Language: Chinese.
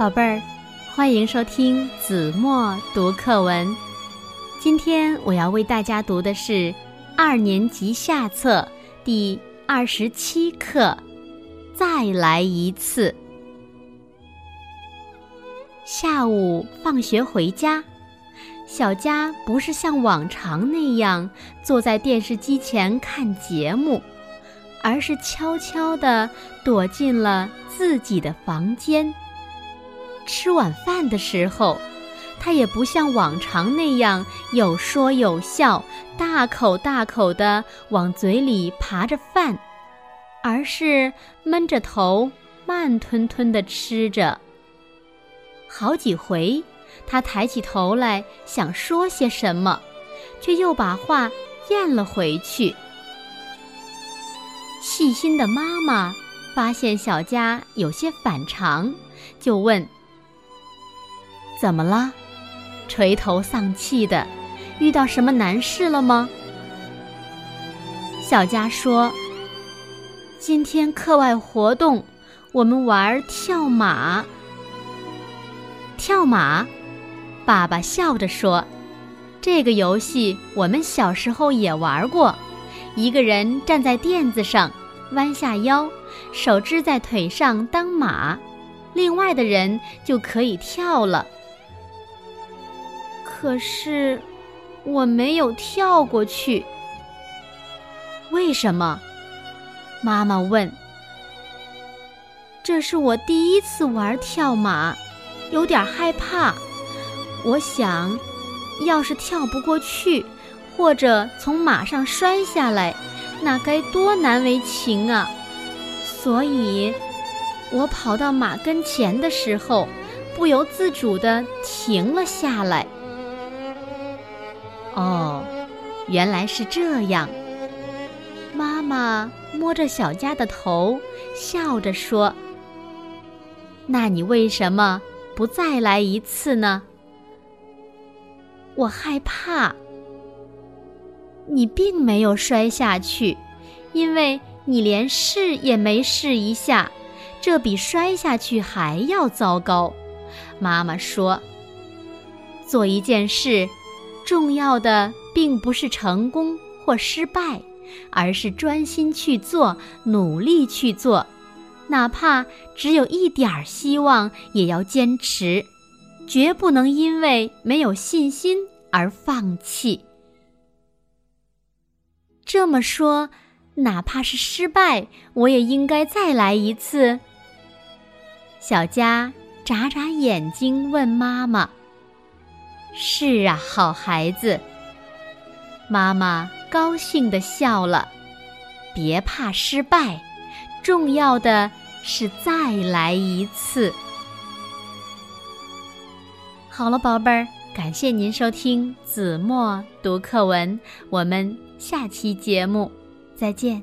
宝贝儿，欢迎收听子墨读课文。今天我要为大家读的是二年级下册第二十七课《再来一次》。下午放学回家，小佳不是像往常那样坐在电视机前看节目，而是悄悄地躲进了自己的房间。吃晚饭的时候，他也不像往常那样有说有笑，大口大口地往嘴里扒着饭，而是闷着头，慢吞吞地吃着。好几回，他抬起头来想说些什么，却又把话咽了回去。细心的妈妈发现小佳有些反常，就问。怎么了？垂头丧气的，遇到什么难事了吗？小佳说：“今天课外活动，我们玩跳马。跳马，爸爸笑着说：‘这个游戏我们小时候也玩过。一个人站在垫子上，弯下腰，手支在腿上当马，另外的人就可以跳了。’”可是，我没有跳过去。为什么？妈妈问。这是我第一次玩跳马，有点害怕。我想，要是跳不过去，或者从马上摔下来，那该多难为情啊！所以，我跑到马跟前的时候，不由自主地停了下来。哦，原来是这样。妈妈摸着小佳的头，笑着说：“那你为什么不再来一次呢？”我害怕。你并没有摔下去，因为你连试也没试一下，这比摔下去还要糟糕。妈妈说：“做一件事。”重要的并不是成功或失败，而是专心去做，努力去做，哪怕只有一点儿希望，也要坚持，绝不能因为没有信心而放弃。这么说，哪怕是失败，我也应该再来一次。小佳眨眨眼睛问妈妈。是啊，好孩子。妈妈高兴地笑了。别怕失败，重要的是再来一次。好了，宝贝儿，感谢您收听子墨读课文，我们下期节目再见。